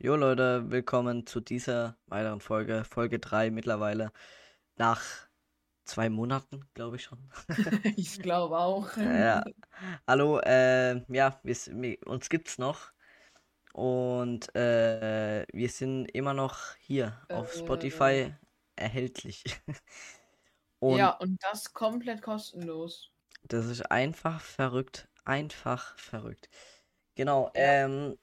Jo Leute, willkommen zu dieser weiteren Folge, Folge 3 mittlerweile. Nach zwei Monaten, glaube ich schon. ich glaube auch. Ja. Hallo, äh, ja, wir, wir, uns gibt's noch. Und äh, wir sind immer noch hier auf Äh, Spotify erhältlich. Und ja, und das komplett kostenlos. das ist einfach verrückt. Einfach verrückt. Genau, Ja. ähm,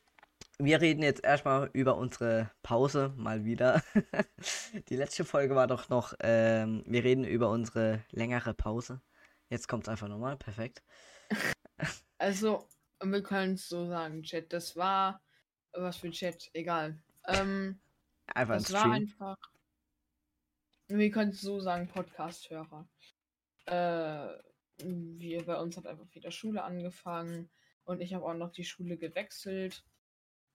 wir reden jetzt erstmal über unsere Pause, mal wieder. Die letzte Folge war doch noch, ähm, wir reden über unsere längere Pause. Jetzt kommt es einfach nochmal, perfekt. Also, wir können es so sagen, Chat. Das war. Was für Chat? Egal. Ähm, Einfach ein das war Stream. einfach. Wir können es so sagen, Podcast-Hörer. Äh, wir, bei uns hat einfach wieder Schule angefangen und ich habe auch noch die Schule gewechselt.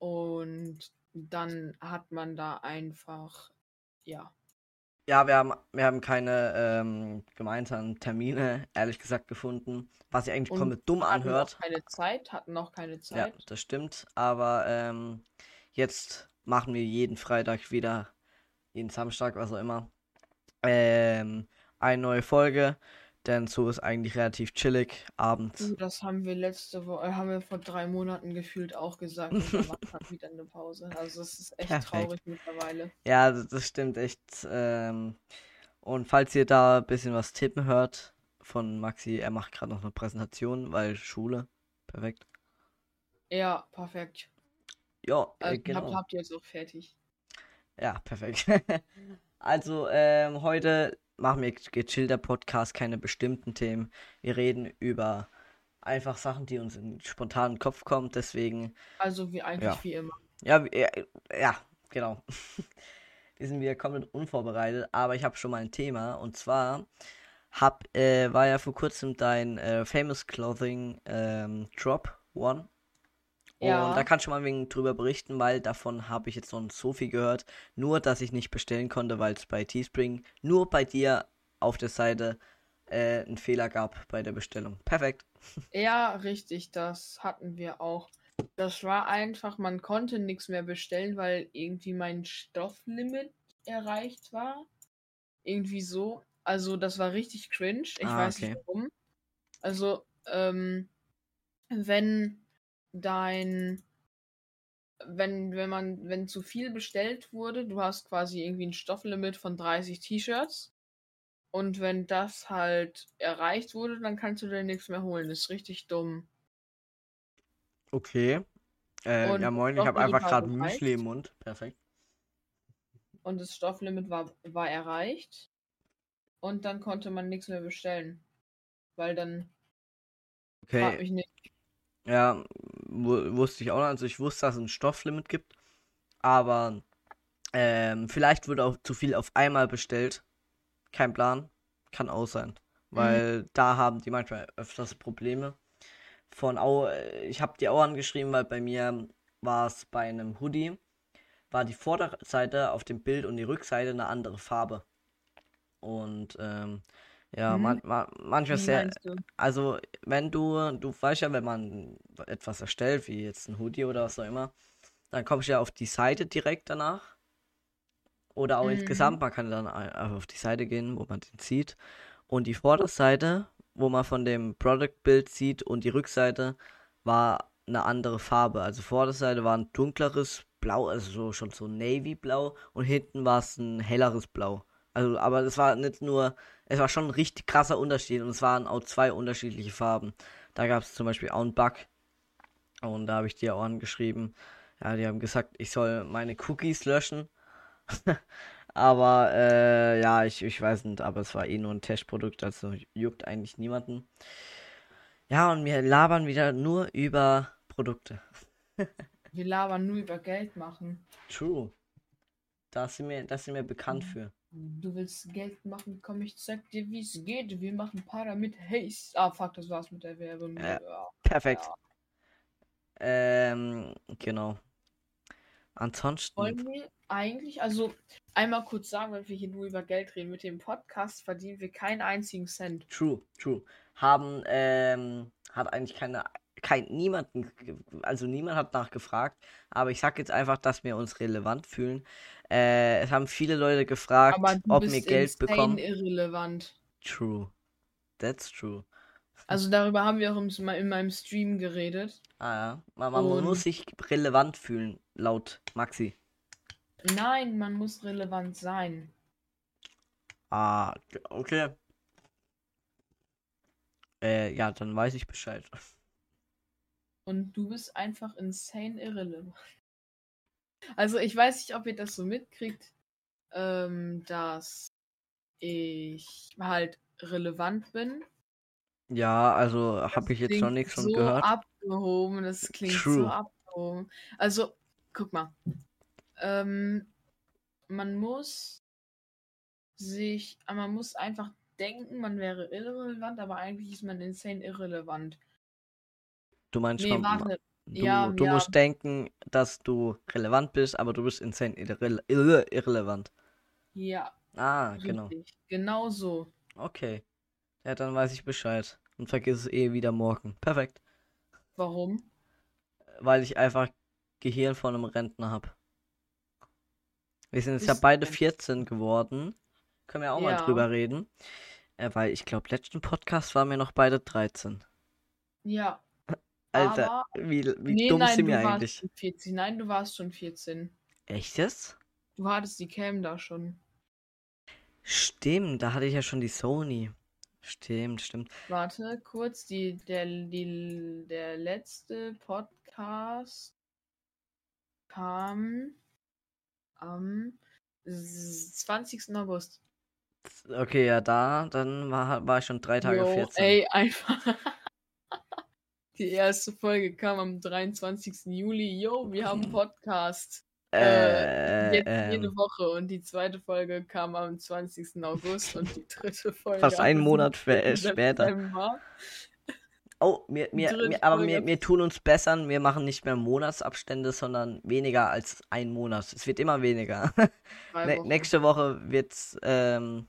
Und dann hat man da einfach. Ja. Ja, wir haben, wir haben keine ähm, gemeinsamen Termine, ehrlich gesagt, gefunden. Was sich eigentlich komplett dumm Hatten anhört. noch keine Zeit, hatten noch keine Ja, Zeit. das stimmt. Aber ähm, jetzt machen wir jeden Freitag wieder, jeden Samstag, was auch immer, ähm, eine neue Folge. Denn so ist eigentlich relativ chillig abends. Du, Das haben wir letzte Woche, haben wir vor drei Monaten gefühlt auch gesagt. Und dann man wieder eine Pause. Also es ist echt Perfekt. traurig mittlerweile. Ja, das, stimmt echt. Ähm, und falls ihr da ein bisschen was tippen hört von Maxi, er macht gerade noch eine Präsentation, weil Schule. Perfekt. Ja, perfekt. Ja, äh, Also, genau. habt, habt ihr jetzt auch fertig. Ja, perfekt. Also, ähm, heute machen wir gechillter Podcast, keine bestimmten Themen. Wir reden über einfach Sachen, die uns in spontanen Kopf kommen. Deswegen, Also wie eigentlich Ja. wie immer. ja, ja, ja, genau. Wir sind wieder komplett unvorbereitet, aber ich habe schon mal ein Thema. Und zwar hab, äh, war ja vor kurzem dein äh, Famous Clothing ähm, Drop One. Und Ja. da kannst du mal ein wenig drüber berichten, weil davon habe ich jetzt noch nicht so viel gehört. Nur, dass ich nicht bestellen konnte, weil es bei Teespring nur bei dir auf der Seite äh, einen Fehler gab bei der Bestellung. Perfekt. Ja, richtig, das hatten wir auch. Das war einfach, man konnte nichts mehr bestellen, weil irgendwie mein Stofflimit erreicht war. Irgendwie so. Also das war richtig cringe. Ich Ah, weiß okay. nicht warum. Also, ähm, wenn dein, wenn, wenn man, wenn zu viel bestellt wurde, du hast quasi irgendwie ein Stofflimit von 30 T-Shirts. Und wenn das halt erreicht wurde, dann kannst du dir nichts mehr holen. Das ist richtig dumm. Okay. Äh, ja, moin, ich habe einfach gerade? Müsli im Mund. Perfekt. Und das Stofflimit war, war erreicht. Und dann konnte man nichts mehr bestellen. Weil dann Okay. Ja, wusste ich auch noch. Also ich wusste, dass es ein Stofflimit gibt. Aber ähm, vielleicht wurde auch zu viel auf einmal bestellt. Kein Plan. Kann auch sein. Weil da haben die manchmal öfters Probleme. Von Au, ich habe die auch angeschrieben, weil bei mir war es bei einem Hoodie, war die Vorderseite auf dem Bild und die Rückseite eine andere Farbe. Und ähm, ja, Mhm. man, man, manchmal Wie sehr, also, wenn du, du weißt ja, wenn man etwas erstellt, wie jetzt ein Hoodie oder was auch immer, dann kommst du ja auf die Seite direkt danach. Oder auch Mhm. insgesamt, man kann dann auf die Seite gehen, wo man den sieht. Und die Vorderseite, wo man von dem Product-Bild sieht, und die Rückseite war eine andere Farbe. Also Vorderseite war ein dunkleres Blau, also so, schon so Navy-Blau, und hinten war es ein helleres Blau. Also, aber es war nicht nur, es war schon ein richtig krasser Unterschied und es waren auch zwei unterschiedliche Farben. Da gab es zum Beispiel auch einen Bug und da habe ich dir auch angeschrieben. Ja, die haben gesagt, ich soll meine Cookies löschen. aber äh, ja, ich, ich weiß nicht, aber es war eh nur ein Testprodukt, also juckt eigentlich niemanden. Ja, und wir labern wieder nur über Produkte. Wir labern nur über Geld machen. True. Da sind wir, da sind wir bekannt Mhm. für. Du willst Geld machen, komm, ich zeig dir, wie es geht. Wir machen Para mit Haze. Ah, fuck, das war's mit der Werbung. Ja. Ja. Perfekt. Ja. Ähm, genau. Ansonsten. Wollen wir eigentlich, also einmal kurz sagen, wenn wir hier nur über Geld reden, mit dem Podcast verdienen wir keinen einzigen Cent. True, true. Haben, ähm, hat eigentlich keine kein niemanden, also niemand hat nachgefragt, aber ich sag jetzt einfach, dass wir uns relevant fühlen. Äh, es haben viele Leute gefragt, ob wir Geld bekommen. irrelevant. True. That's true. Also darüber haben wir auch im, in meinem Stream geredet. Ah ja. Man, man Und- muss sich relevant fühlen, laut Maxi. Nein, man muss relevant sein. Ah, okay. Äh, ja, dann weiß ich Bescheid. Und du bist einfach insane irrelevant. Also ich weiß nicht, ob ihr das so mitkriegt, ähm, dass ich halt relevant bin. Ja, also habe ich jetzt noch nichts von so gehört. abgehoben, das klingt so True. abgehoben. Also, guck mal. Ähm, man muss sich, man muss einfach denken, man wäre irrelevant, aber eigentlich ist man insane irrelevant. Du meinst, Nee, warte. du, ja, du ja. musst denken, dass du relevant bist, aber du bist insane irre irre irrelevant. Ja, Ah, genau. richtig. Genau so. Okay. Ja, dann weiß ich Bescheid. Und vergiss es eh wieder morgen. Perfekt. Warum? Weil ich einfach Gehirn von einem Rentner habe. Wir sind jetzt ja Bist beide du? 14 geworden. Können wir auch mal Ja. drüber reden. Äh, weil ich glaube, letzten Podcast waren wir noch beide 13. Ja. Alter, Aber- wie, wie nee, dumm nein, sind wir eigentlich? schon 14. Nein, du warst schon 14. Echt jetzt? Du hattest die Cam da schon. Stimmt, da hatte ich ja schon die Sony. Stimmt, stimmt. Warte, kurz, die, der, die, der letzte Podcast kam am s- 20. August. Okay, ja, da, dann war, war ich schon drei Tage Jo, 14. ey, einfach. Die erste Folge kam am 23. Juli. Jo, wir haben einen Podcast. äh, Jetzt jede ähm, Woche. Und die zweite Folge kam am 20. August und die dritte Folge. Fast einen Monat äh, 7. später. Oh, wir, wir, wir, aber wir, wir tun uns bessern. Wir machen nicht mehr Monatsabstände, sondern weniger als ein Monat. Es wird immer weniger. Ne, Wochen. nächste Woche wird's, ähm,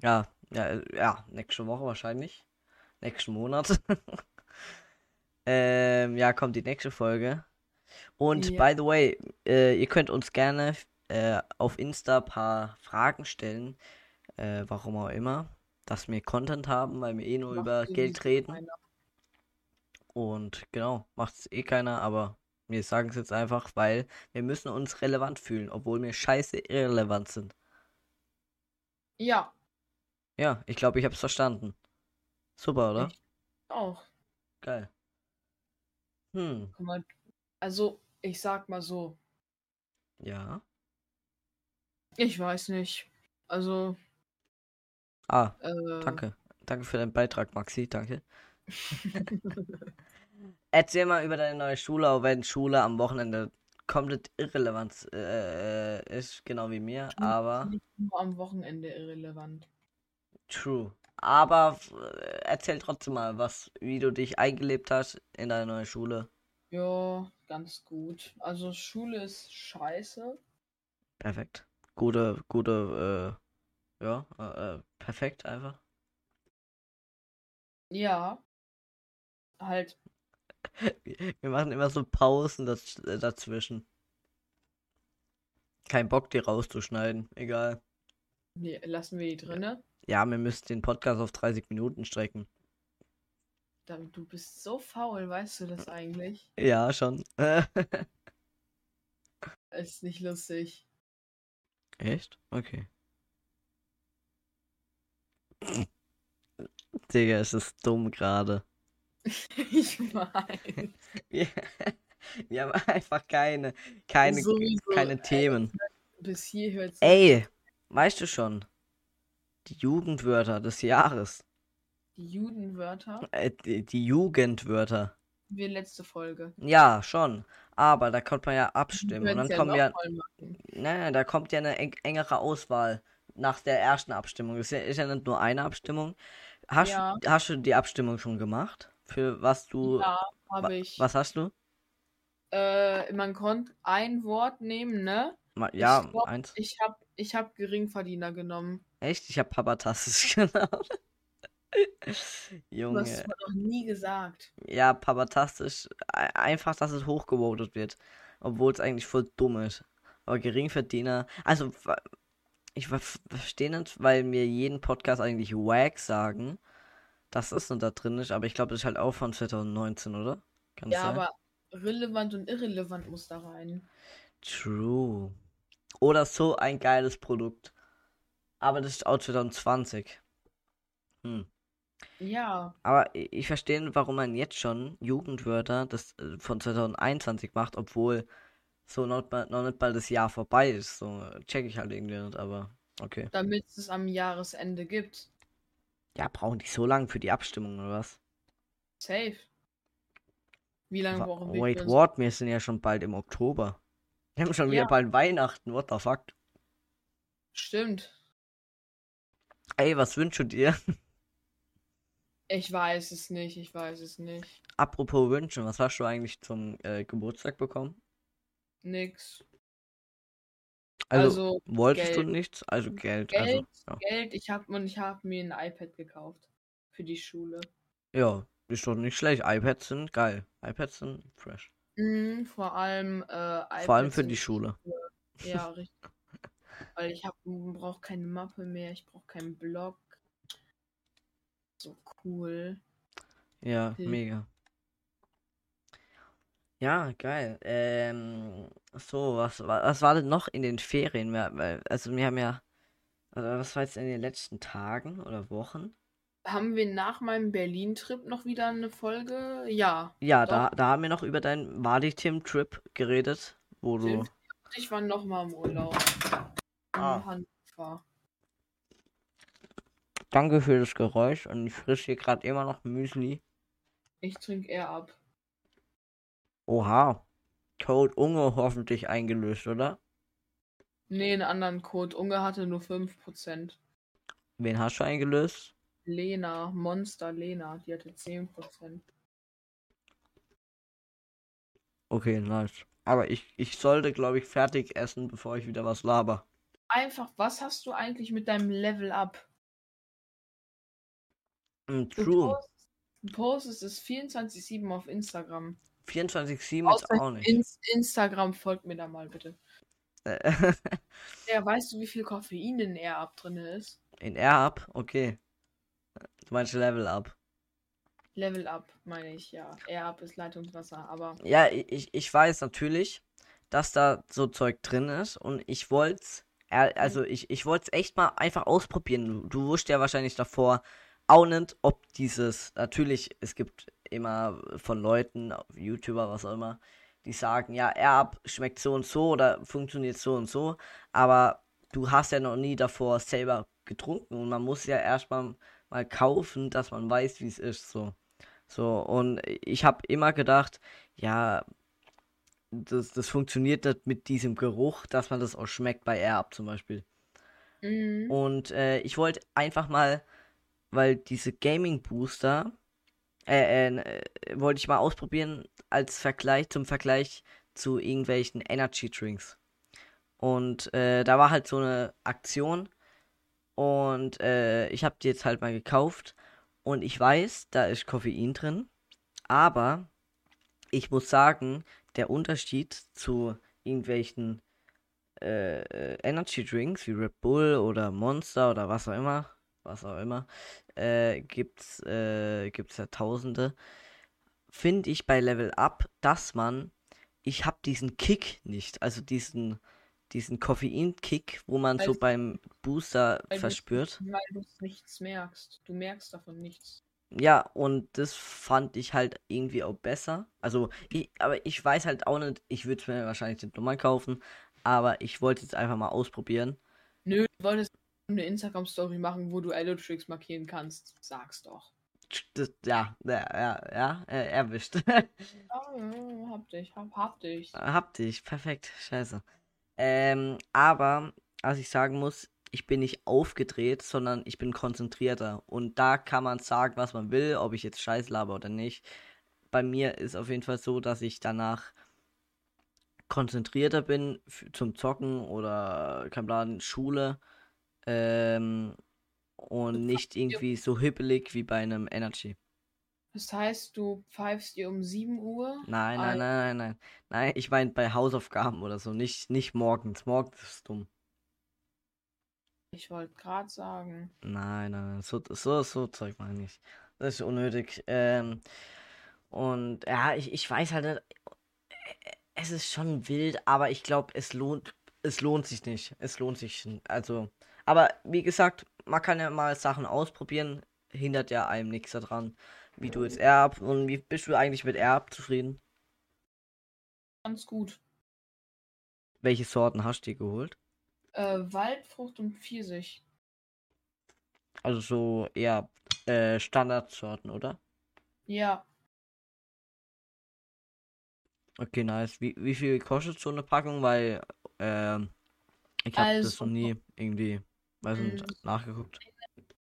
ja, ja, äh, ja, nächste Woche wahrscheinlich. Nächsten Monat. ähm, ja, kommt die nächste Folge. Und Ja. by the way, äh, ihr könnt uns gerne äh, auf Insta ein paar Fragen stellen. Äh, warum auch immer. Dass wir Content haben, weil wir eh nur Macht über sowieso Geld reden. keiner. Und genau, macht es eh keiner, aber wir sagen es jetzt einfach, weil wir müssen uns relevant fühlen, obwohl wir scheiße irrelevant sind. Ja, Ja, ich glaube, ich habe es verstanden. Super, oder? Ich- auch. Geil. Hm, also, ich sag mal so. ja. Ich weiß nicht. Also, Ah, äh, danke. Danke für deinen Beitrag, Maxi, danke. Erzähl mal über deine neue Schule, auch wenn Schule am Wochenende komplett irrelevant äh, ist, genau wie mir, aber nicht nur am Wochenende irrelevant. true. Aber äh, erzähl trotzdem mal, was, wie du dich eingelebt hast in deine neue Schule. Ja, ganz gut. Also, Schule ist scheiße. Perfekt. Gute, gute, äh, ja, äh, äh, perfekt einfach. Ja. Halt, Wir machen immer so Pausen daz äh, dazwischen. Kein Bock, die rauszuschneiden. Egal. Nee, lassen wir die drinne. Ja, wir müssen den Podcast auf 30 Minuten strecken. David, du bist so faul, weißt du das eigentlich? Ja, schon. Ist nicht lustig. Echt? Okay. Digga, es ist dumm gerade. ich meine. Wir, wir haben einfach keine, keine, Sowieso, keine Themen. Bis hier hört Ey, weißt du schon? Die Jugendwörter des Jahres. die Judenwörter. Äh, die, die Jugendwörter. Wie letzte Folge. Ja, schon. Aber da kommt man ja abstimmen. Und dann kommen ja. nochmal machen. Nein, da kommt ja eine eng engere Auswahl nach der ersten Abstimmung. Das ist ja, ja nicht nur eine Abstimmung. Hast, Ja. hast du die Abstimmung schon gemacht? Für was du. Ja, habe ich. Was hast du? Äh, man konnte ein Wort nehmen, ne? Ja, glaub, eins. Ich hab, ich hab Geringverdiener genommen. Echt? Ich habe papatastisch genommen. Du hast es Junge. mir noch nie gesagt. Ja, Papatastisch. e- Einfach, dass es hochgevotet wird. Obwohl es eigentlich voll dumm ist. Aber Geringverdiener. Also, ich ver- verstehe nicht, weil mir jeden Podcast eigentlich Wack sagen, dass das noch da drin ist. Aber ich glaube, das ist halt auch von 2019, oder? Kann Ja, aber relevant und irrelevant muss da rein. True. Oder so ein geiles Produkt. Aber das ist auch 2020. Hm. Ja, Aber ich verstehe, warum man jetzt schon Jugendwörter das äh, von 2021 macht, obwohl so noch, noch nicht mal das Jahr vorbei ist. So check ich halt irgendwie nicht, aber okay. damit es am Jahresende gibt. Ja, brauchen die so lange für die Abstimmung oder was? Safe. Wie lange brauchen wir? Wait, what? Wir sind ja schon bald im Oktober. Wir haben schon wieder Ja. bald Weihnachten. What the fuck? Stimmt. Ey, was wünschst du dir? Ich weiß es nicht, ich weiß es nicht. Apropos wünschen, was hast du eigentlich zum äh, Geburtstag bekommen? Nix. Also, Also, wolltest du Geld. nichts? Also Geld. Geld, Also, Geld, ich hab und ich habe mir ein iPad gekauft. Für die Schule. ja. ja, ist doch nicht schlecht. iPads sind geil. iPads sind fresh. Mhm, vor allem, äh, Vor allem für die Schule. Ja, richtig. Weil ich brauche keine Mappe mehr, ich brauche keinen Blog. So cool. Ja, Hm. mega. Ja, geil. Ähm, so, was, wa- was war denn noch in den Ferien? Also wir haben ja, also was war jetzt in den letzten Tagen oder Wochen? Haben wir nach meinem Berlin-Trip noch wieder eine Folge? Ja. Ja, Doch. da, da haben wir noch über deinen Wadi-Tim-Trip geredet, wo du. Ich war noch mal im Urlaub. Ah. Hannover. danke für das Geräusch und ich frisch hier gerade immer noch Müsli. Ich trinke eher ab. Oha, Code Unge hoffentlich eingelöst, oder? Nee, einen anderen Code. Unge hatte nur 5%. Wen hast du eingelöst? Lena, Monster Lena, die hatte 10%. Okay, nice. Aber ich, ich sollte, glaube ich, fertig essen, bevor ich wieder was laber. Einfach, was hast du eigentlich mit deinem Level Up? Mm, True. du postest es 24-7 auf Instagram. 24-7 jetzt Außer auch nicht. Ins Instagram folgt mir da mal bitte. Äh, Ja, weißt du, wie viel Koffein in Air Up drin ist? In Air-Up? Okay. Du meinst Level Up. Level Up, meine ich, ja. Air Up ist Leitungswasser, aber Ja, ich, ich weiß natürlich, dass da so Zeug drin ist und ich wollte also ich, ich wollte es echt mal einfach ausprobieren. Du, wusstest ja wahrscheinlich davor auch nicht, ob dieses, natürlich, es gibt immer von Leuten, YouTuber, was auch immer, die sagen, ja, Air-Up schmeckt so und so oder funktioniert so und so, aber du hast ja noch nie davor selber getrunken und man muss ja erstmal mal kaufen, dass man weiß, wie es ist, so. So, und ich habe immer gedacht, ja, das, das funktioniert nicht mit diesem Geruch, dass man das auch schmeckt bei Air-Up zum Beispiel. mhm. Und äh, ich wollte einfach mal, weil diese Gaming Booster, äh, äh, äh, wollte ich mal ausprobieren als Vergleich, zum Vergleich zu irgendwelchen Energy Drinks. Und äh, da war halt so eine Aktion und äh, ich habe die jetzt halt mal gekauft. Und ich weiß, da ist Koffein drin, aber ich muss sagen, der Unterschied zu irgendwelchen äh, äh, Energy Drinks wie Red Bull oder Monster oder was auch immer, was auch immer, äh, gibt's, äh, gibt's ja tausende, finde ich bei Level Up, dass man, ich habe diesen Kick nicht, also diesen, diesen Koffein-Kick, wo man so Also- beim Booster Weil du- verspürt. Weil du nichts merkst. Du merkst davon nichts. Ja, und das fand ich halt irgendwie auch besser. Also, ich, aber ich weiß halt auch nicht, ich würde es mir wahrscheinlich nicht nochmal kaufen, aber ich wollte es einfach mal ausprobieren. Nö, du wolltest eine Instagram-Story machen, wo du Allotrix markieren kannst. Sag's doch. Das, ja, ja, ja, ja, erwischt. Oh, hab dich, hab, hab dich. Hab dich, perfekt, scheiße. Ähm, aber, was ich sagen muss, ich bin nicht aufgedreht, sondern ich bin konzentrierter. Und da kann man sagen, was man will, ob ich jetzt Scheiß laber oder nicht. Bei mir ist auf jeden Fall so, dass ich danach konzentrierter bin zum Zocken oder kein Plan, Schule. Ähm, und nicht irgendwie so hippelig wie bei einem Energy. Das heißt, du pfeifst dir um 7 Uhr? Nein, nein, nein, nein, nein. Nein, ich meine bei Hausaufgaben oder so, nicht, nicht morgens. Morgens ist dumm. Ich wollte gerade sagen. Nein, nein, nein, so, so, so Zeug meine ich. Das ist unnötig. Ähm, und ja, ich, ich weiß halt, nicht, es ist schon wild, aber ich glaube, es lohnt, es lohnt sich nicht. Es lohnt sich. Also, aber wie gesagt, man kann ja mal Sachen ausprobieren. Hindert ja einem nichts daran. Wie du jetzt Erb und wie bist du eigentlich mit Erb zufrieden? Ganz gut. Welche Sorten hast du dir geholt? Äh, Waldfrucht und Pfirsich. Also so eher äh, Standardsorten, oder? Ja. Okay, nice. Wie, wie viel kostet so eine Packung? Weil ähm, ich habe Also- das noch nie irgendwie, weiß nicht, Mm. nachgeguckt.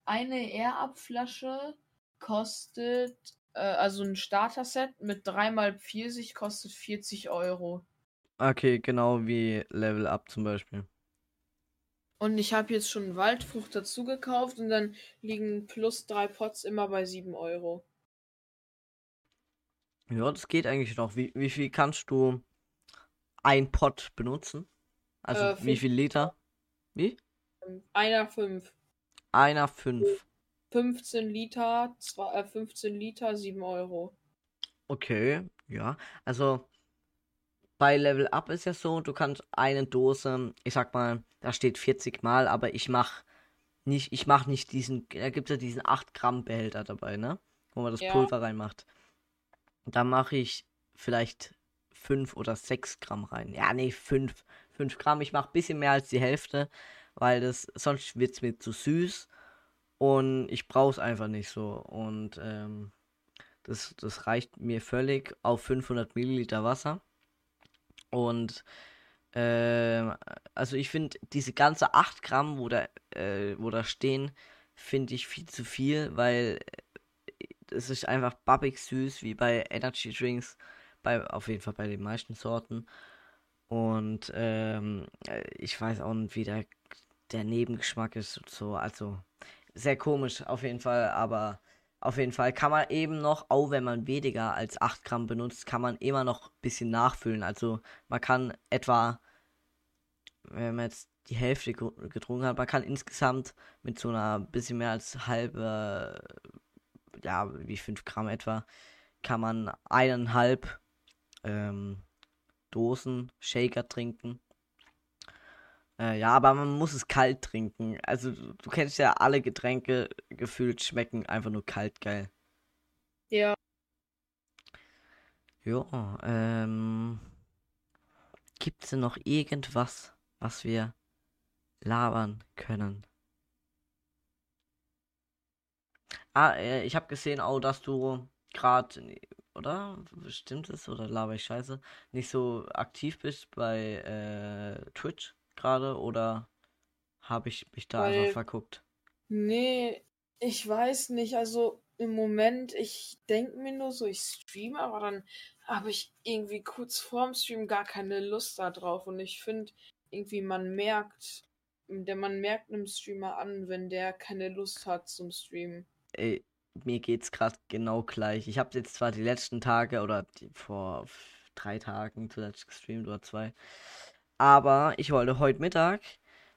Eine Air-Up-Flasche kostet, äh, also ein Starter-Set mit dreimal Pfirsich kostet 40 Euro. Okay, genau wie Level Up zum Beispiel. Und ich habe jetzt schon Waldfrucht dazu gekauft und dann liegen plus drei Pots immer bei 7 Euro. Ja, das geht eigentlich noch. Wie, wie viel kannst du ein Pot benutzen? Also Äh, wie fünf viel Liter? Wie? Einer 5. Einer fünf. 15 Liter, zwei, äh, 15 Liter, 7 Euro. Okay, ja. Also bei Level Up ist ja so, du kannst eine Dose, ich sag mal, da steht 40 Mal, aber ich mach nicht, ich mach nicht diesen, da gibt's ja diesen 8 Gramm Behälter dabei, ne? Wo man das Ja. Pulver reinmacht. Da mache ich vielleicht 5 oder 6 Gramm rein. Ja, nee, 5. 5 Gramm. Ich mache ein bisschen mehr als die Hälfte, weil das, sonst wird's mir zu süß. Und ich brauch's einfach nicht so. Und ähm, das, das reicht mir völlig auf 500 Milliliter Wasser. Und ähm, also ich finde diese ganze 8 Gramm, wo da, äh, wo da stehen, finde ich viel zu viel, weil äh, es ist einfach babbig süß, wie bei Energy Drinks, bei, auf jeden Fall bei den meisten Sorten. Und ähm, äh, ich weiß auch nicht, wie der, der Nebengeschmack ist und so. Also sehr komisch auf jeden Fall, aber auf jeden Fall kann man eben noch, auch wenn man weniger als 8 Gramm benutzt, kann man immer noch ein bisschen nachfüllen. Also man kann etwa, wenn man jetzt die Hälfte ge- getrunken hat, man kann insgesamt mit so einer bisschen mehr als halbe, ja, wie 5 Gramm etwa, kann man eineinhalb ähm, Dosen Shaker trinken. Äh, ja, aber man muss es kalt trinken. Also du, du kennst ja alle Getränke gefühlt schmecken einfach nur kalt geil. Ja. Ja, ähm. Gibt's denn noch irgendwas, was wir labern können? Ah, äh, ich habe gesehen auch, dass du gerade, oder? Stimmt es oder laber ich scheiße? Nicht so aktiv bist bei äh, Twitch gerade oder habe ich mich da Weil- einfach verguckt? Nee, ich weiß nicht. Also im Moment, ich denke mir nur so, ich streame, aber dann habe ich irgendwie kurz vorm Stream gar keine Lust da drauf. Und ich finde, irgendwie man merkt, der man merkt einem Streamer an, wenn der keine Lust hat zum Streamen. Ey, mir geht's gerade genau gleich. Ich habe jetzt zwar die letzten Tage oder die, vor drei Tagen zuletzt gestreamt oder zwei, aber ich wollte heute Mittag,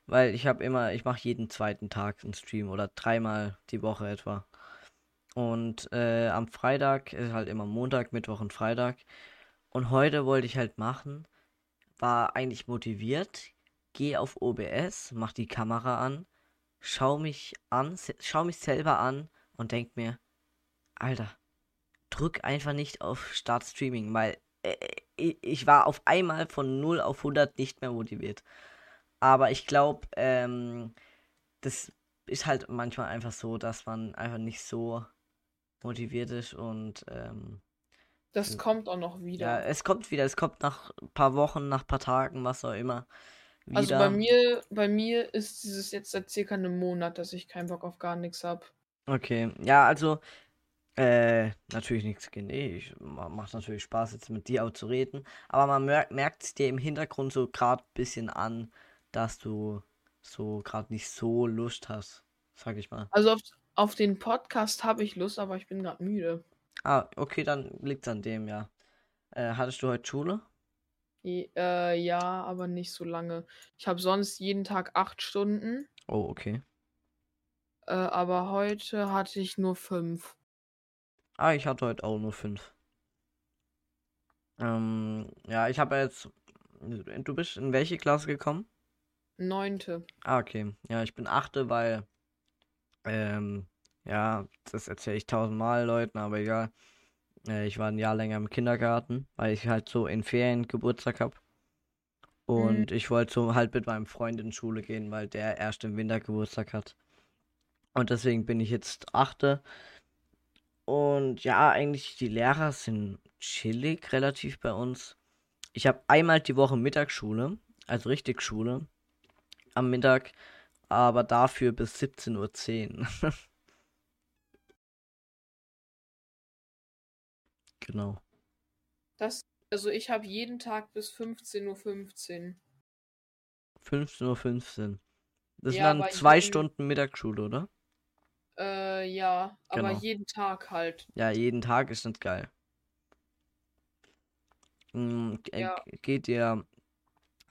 weil ich habe immer, ich mache jeden zweiten Tag einen Stream oder dreimal die Woche etwa. Und äh, am Freitag ist halt immer Montag, Mittwoch und Freitag. Und heute wollte ich halt machen, war eigentlich motiviert, geh auf OBS, mach die Kamera an, schau mich an, schau mich selber an und denk mir, Alter, drück einfach nicht auf Start Streaming, weil äh, ich, war auf einmal von 0 auf 100 nicht mehr motiviert. Aber ich glaube, ähm, das ist halt manchmal einfach so, dass man einfach nicht so motiviert ist und ähm, Das Ja. kommt auch noch ja, wieder. es kommt wieder, es kommt nach ein paar Wochen, nach ein paar Tagen, was auch immer. Wieder. Also bei mir, bei mir ist dieses jetzt seit circa einem Monat, dass ich keinen Bock auf gar nichts habe. Okay, ja, also, äh, natürlich nichts gegen dich. ma- Macht natürlich Spaß, jetzt mit dir auch zu reden. Aber man mer merkt es dir im Hintergrund so gerade ein bisschen an, dass du so gerade nicht so Lust hast. sag ich mal. Also auf, auf den Podcast habe ich Lust, aber ich bin gerade müde. Ah, okay, dann liegt's an dem, ja. Äh, hattest du heute Schule? Je- Äh, ja, aber nicht so lange. Ich habe sonst jeden Tag acht Stunden, Oh, okay. äh, aber heute hatte ich nur fünf. Ah, ich hatte heute auch nur fünf. Ähm, ja, ich habe jetzt. Du bist in welche Klasse gekommen? Neunte. Ah, okay. Ja, ich bin achte, weil. Ähm, ja, das erzähle ich tausendmal Leuten, aber egal. Äh, ich war ein Jahr länger im Kindergarten, weil ich halt so in Ferien Geburtstag habe. Und ich wollte so halt mit meinem Freund in Schule gehen, weil der erst im Winter Geburtstag hat. Und deswegen bin ich jetzt achte. Und ja, eigentlich die Lehrer sind chillig relativ bei uns. Ich habe einmal die Woche Mittagsschule, also richtig Schule am Mittag, aber dafür bis 17.10 Uhr. genau. Das, also ich habe jeden Tag bis 15.15 Uhr. 15.15 Uhr. 15. Das sind Ja, dann zwei Stunden Mittagsschule, oder? Äh, ja, aber Genau. jeden Tag halt. Ja, jeden Tag ist nicht geil. Äh, Ja. Geht ihr,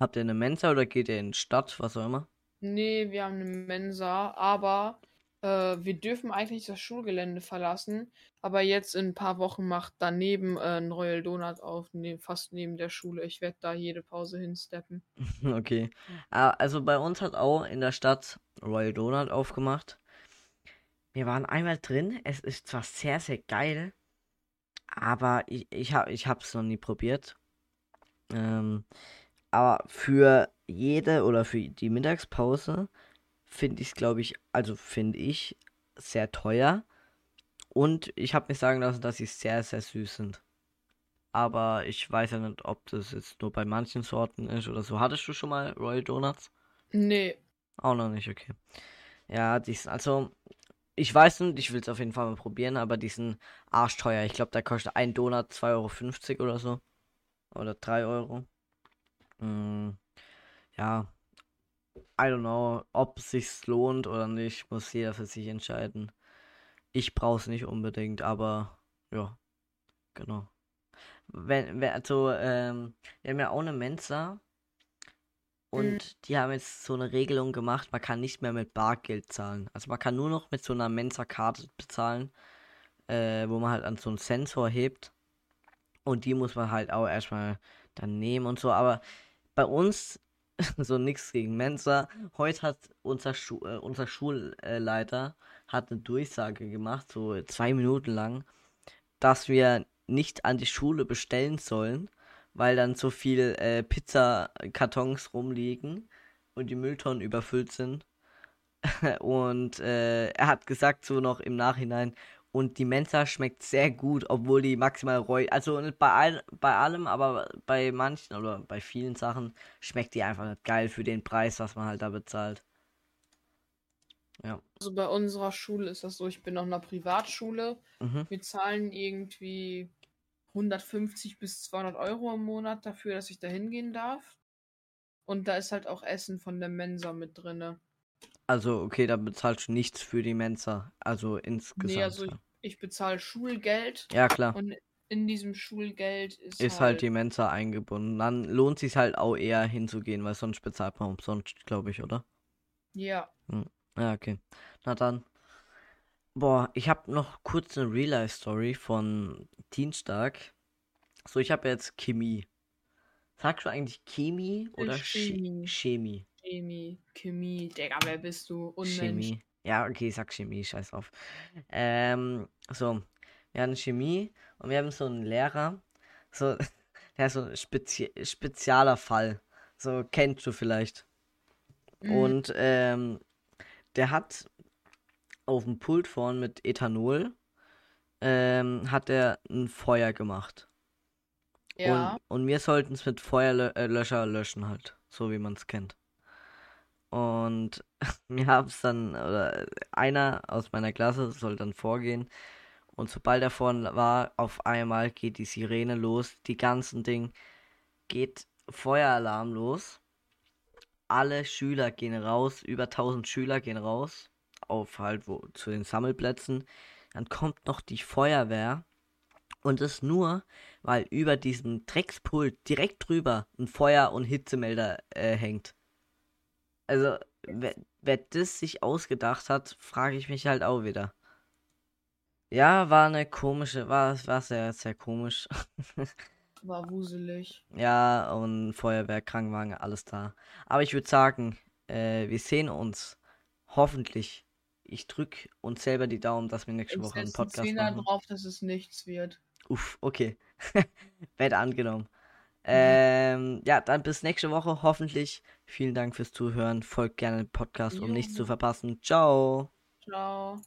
habt ihr eine Mensa oder geht ihr in die Stadt, was auch immer? Nee, wir haben eine Mensa, aber äh, wir dürfen eigentlich das Schulgelände verlassen. Aber jetzt in ein paar Wochen macht daneben äh, ein Royal Donut auf, ne, fast neben der Schule. Ich werde da jede Pause hinsteppen. Okay. Ah, Also bei uns hat auch in der Stadt Royal Donut aufgemacht. Wir waren einmal drin. Es ist zwar sehr, sehr geil, aber ich, ich habe ich hab's noch nie probiert. Ähm, aber für jede oder für die Mittagspause finde ich es, glaube ich, also finde ich sehr teuer. Und ich habe mir sagen lassen, dass sie sehr, sehr süß sind. Aber ich weiß ja nicht, ob das jetzt nur bei manchen Sorten ist oder so. Hattest du schon mal Royal Donuts? Nee, Auch noch nicht, okay. Ja, die sind, also, ich weiß nicht, ich will es auf jeden Fall mal probieren, aber die sind arschteuer. Ich glaube, da kostet ein Donut 2,50 Euro oder so. Oder 3 Euro. Mm, ja, I don't know, ob es sich lohnt oder nicht, muss jeder für sich entscheiden. Ich brauche es nicht unbedingt, aber ja, genau. Wenn, wenn, also, ähm, wir haben ja auch eine Mensa und die haben jetzt so eine Regelung gemacht, man kann nicht mehr mit Bargeld zahlen. Also man kann nur noch mit so einer Mensa-Karte bezahlen, äh, wo man halt an so einen Sensor hebt. Und die muss man halt auch erstmal dann nehmen und so. Aber bei uns, so nichts gegen Mensa, heute hat unser, Schu äh, unser Schulleiter hat eine Durchsage gemacht, so zwei Minuten lang, dass wir nicht an die Schule bestellen sollen, weil dann so viel äh, Pizzakartons rumliegen und die Mülltonnen überfüllt sind. und äh, er hat gesagt so noch im Nachhinein, und die Mensa schmeckt sehr gut, obwohl die maximal Reu, also nicht bei, all, bei allem, aber bei manchen oder bei vielen Sachen schmeckt die einfach nicht geil für den Preis, was man halt da bezahlt. Ja. also bei unserer Schule ist das so, ich bin auf einer Privatschule. Mhm. Wir zahlen irgendwie 150 bis 200 Euro im Monat dafür, dass ich da hingehen darf. Und da ist halt auch Essen von der Mensa mit drinne. Also, okay, da bezahlst du nichts für die Mensa. Also insgesamt. Nee, also ich, ich bezahle Schulgeld ja, klar. und in diesem Schulgeld ist, Ist halt die Mensa eingebunden. Dann lohnt sich halt auch eher hinzugehen, weil sonst bezahlt man umsonst, glaube ich, oder? Ja, Ja, okay. Na dann. Boah, ich habe noch kurz eine Real-Life-Story von Dienstag. So, ich habe jetzt Chemie. Sagst du eigentlich Chemie oder Chemie? Chemie. Chemie. Chemie, Digga, wer bist du? Unmensch. Chemie. Ja, okay, ich sag Chemie, scheiß drauf. Ähm, so, wir hatten Chemie und wir haben so einen Lehrer, so, der ist so ein spezi spezieller Fall. So, kennst du vielleicht. Mhm. Und ähm, der hat auf dem Pult vorn mit Ethanol ähm, hat er ein Feuer gemacht. Ja, Und, und wir sollten es mit Feuerlöscher löschen halt, so wie man es kennt. Und wir haben es dann, oder einer aus meiner Klasse soll dann vorgehen. Und sobald er vorne war, auf einmal geht die Sirene los, die ganzen Ding geht Feueralarm los. Alle Schüler gehen raus, über 1000 Schüler gehen raus auf halt wo zu den Sammelplätzen. Dann kommt noch die Feuerwehr und das nur, weil über diesem Dreckspult direkt drüber ein Feuer- und Hitzemelder äh, hängt. Also, wer, wer das sich ausgedacht hat, frage ich mich halt auch wieder. Ja, war eine komische, war, war sehr, sehr komisch. War wuselig. Ja, und Feuerwehr, Krankenwagen, alles da. Aber ich würde sagen, äh, wir sehen uns hoffentlich. Ich drücke uns selber die Daumen, dass wir nächste Ich Woche einen Podcast Zehner machen. drauf, dass es nichts wird. Uff, okay. Wette angenommen. Ähm, ja, dann bis nächste Woche, hoffentlich. Vielen Dank fürs Zuhören. Folgt gerne dem Podcast, um nichts zu verpassen. Ciao. Ciao.